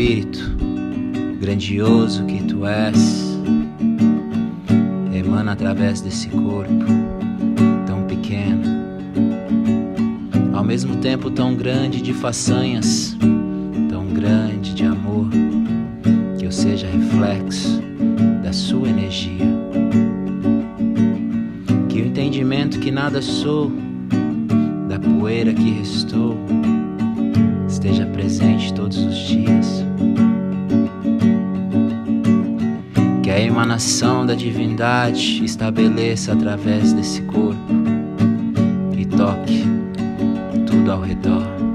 espírito grandioso que tu és emana através desse corpo tão pequeno, ao mesmo tempo tão grande de façanhas, tão grande de amor, que eu seja reflexo da sua energia. Que o entendimento que nada sou, da poeira que restou, esteja presente todos os dias. A emanação da divindade estabeleça através desse corpo e toque tudo ao redor.